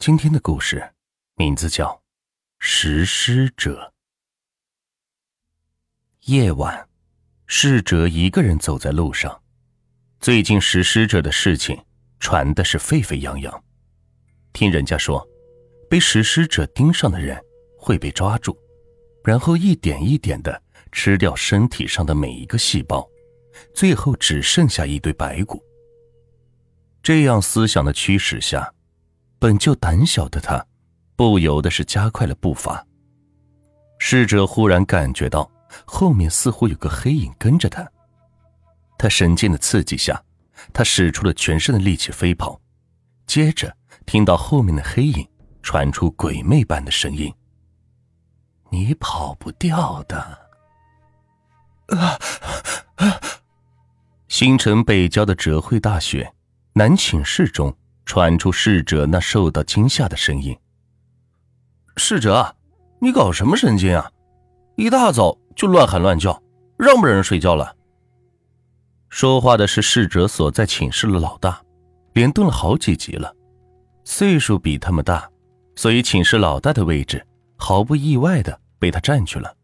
今天的故事名字叫《食尸者》。夜晚，逝者一个人走在路上。最近食尸者的事情传的是沸沸扬扬。听人家说，被食尸者盯上的人会被抓住，然后一点一点的吃掉身体上的每一个细胞，最后只剩下一堆白骨。这样思想的驱使下。本就胆小的他，不由得是加快了步伐。侍者忽然感觉到后面似乎有个黑影跟着他。他神经的刺激下，他使出了全身的力气飞跑，接着听到后面的黑影传出鬼魅般的声音：“你跑不掉的。”啊啊！新城北郊的哲汇大学男寝室中。传出侍者那受到惊吓的声音：“侍者，你搞什么神经啊？一大早就乱喊乱叫，让不让人睡觉了？”说话的是侍者所在寝室的老大，连蹲了好几级了，岁数比他们大，所以寝室老大的位置毫不意外的被他占据了。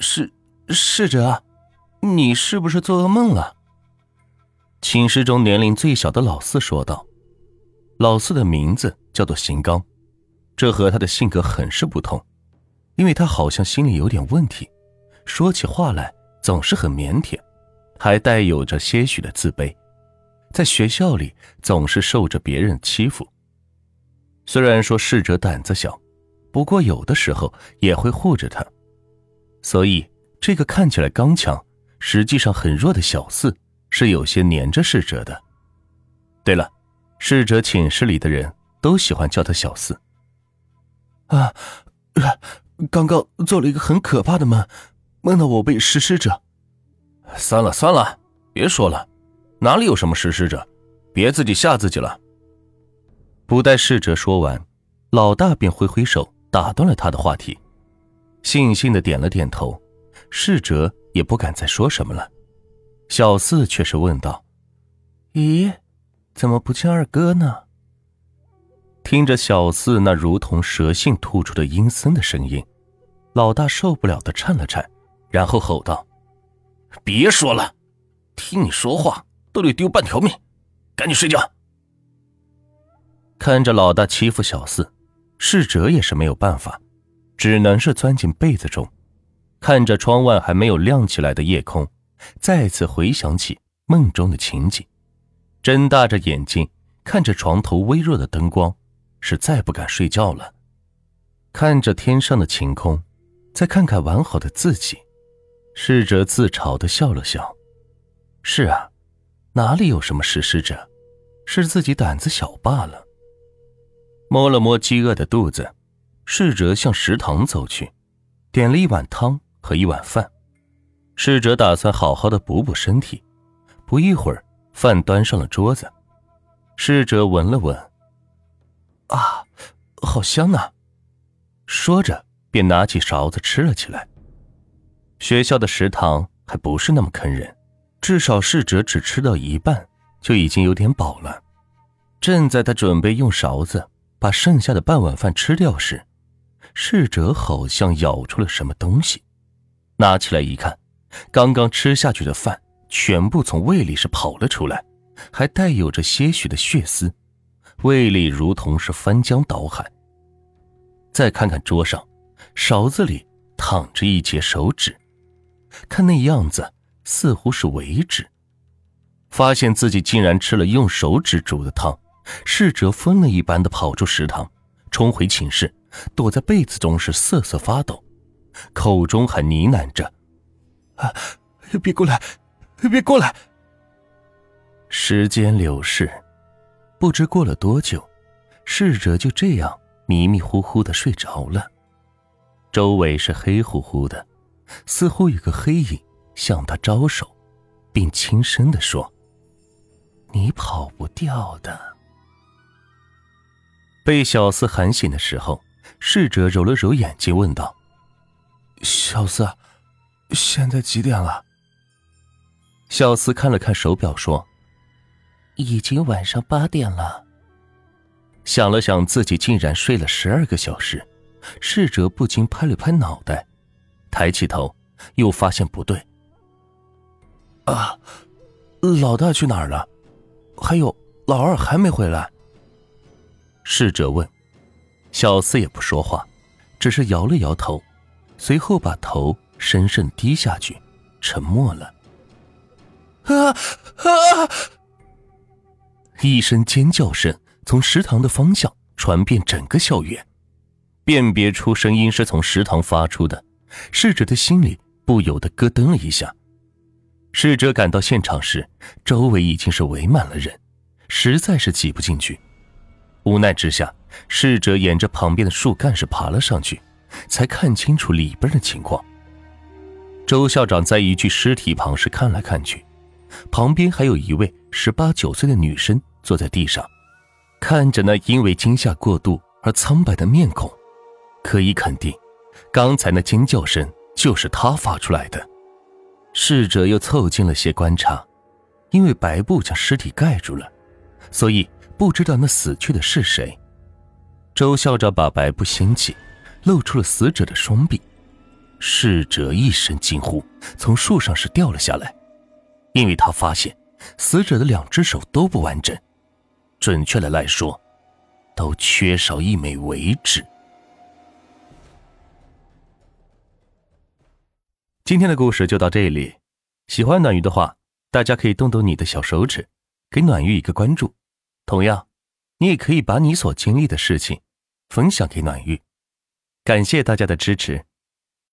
侍侍者，你是不是做噩梦了？寝室中年龄最小的老四说道：“老四的名字叫做邢刚，这和他的性格很是不同，因为他好像心里有点问题，说起话来总是很腼腆，还带有着些许的自卑，在学校里总是受着别人欺负。虽然说逝者胆子小，不过有的时候也会护着他，所以这个看起来刚强，实际上很弱的小四。”是有些黏着逝者的。对了，逝者寝室里的人都喜欢叫他小四。啊，刚刚做了一个很可怕的梦，梦到我被食尸者。算了算了，别说了，哪里有什么食尸者，别自己吓自己了。不待逝者说完，老大便挥挥手打断了他的话题，悻悻的点了点头。逝者也不敢再说什么了。小四却是问道：“咦，怎么不见二哥呢？”听着小四那如同蛇信吐出的阴森的声音，老大受不了的颤了颤，然后吼道：“别说了，听你说话都得丢半条命，赶紧睡觉。”看着老大欺负小四，侍者也是没有办法，只能是钻进被子中，看着窗外还没有亮起来的夜空。再次回想起梦中的情景，睁大着眼睛看着床头微弱的灯光，是再不敢睡觉了。看着天上的晴空，再看看完好的自己，侍者自嘲的笑了笑。是啊，哪里有什么实施者，是自己胆子小罢了。摸了摸饥饿的肚子，侍者向食堂走去，点了一碗汤和一碗饭。侍者打算好好的补补身体，不一会儿，饭端上了桌子。侍者闻了闻，啊，好香啊！说着便拿起勺子吃了起来。学校的食堂还不是那么坑人，至少侍者只吃到一半就已经有点饱了。正在他准备用勺子把剩下的半碗饭吃掉时，侍者好像咬出了什么东西，拿起来一看。刚刚吃下去的饭全部从胃里是跑了出来，还带有着些许的血丝，胃里如同是翻江倒海。再看看桌上，勺子里躺着一截手指，看那样子似乎是尾指。发现自己竟然吃了用手指煮的汤，侍者疯了一般的跑出食堂，冲回寝室，躲在被子中是瑟瑟发抖，口中还呢喃着。啊！别过来，别过来！时间流逝，不知过了多久，逝者就这样迷迷糊糊的睡着了。周围是黑乎乎的，似乎有个黑影向他招手，并轻声的说：“你跑不掉的。”被小四喊醒的时候，逝者揉了揉眼睛，问道：“小四。”现在几点了？小四看了看手表，说：“已经晚上八点了。”想了想，自己竟然睡了十二个小时，侍者不禁拍了拍脑袋，抬起头，又发现不对。啊，老大去哪儿了？还有老二还没回来。侍者问，小四也不说话，只是摇了摇头，随后把头深深低下去，沉默了。啊啊！一声尖叫声从食堂的方向传遍整个校园，辨别出声音是从食堂发出的，逝者的心里不由得咯噔了一下。逝者赶到现场时，周围已经是围满了人，实在是挤不进去。无奈之下，逝者沿着旁边的树干是爬了上去，才看清楚里边的情况。周校长在一具尸体旁是看来看去，旁边还有一位十八九岁的女生坐在地上，看着那因为惊吓过度而苍白的面孔，可以肯定，刚才那尖叫声就是她发出来的。逝者又凑近了些观察，因为白布将尸体盖住了，所以不知道那死去的是谁。周校长把白布掀起，露出了死者的双臂。逝者一声惊呼，从树上是掉了下来，因为他发现死者的两只手都不完整，准确的来说，都缺少一枚尾指。今天的故事就到这里，喜欢暖玉的话，大家可以动动你的小手指，给暖玉一个关注。同样，你也可以把你所经历的事情分享给暖玉。感谢大家的支持。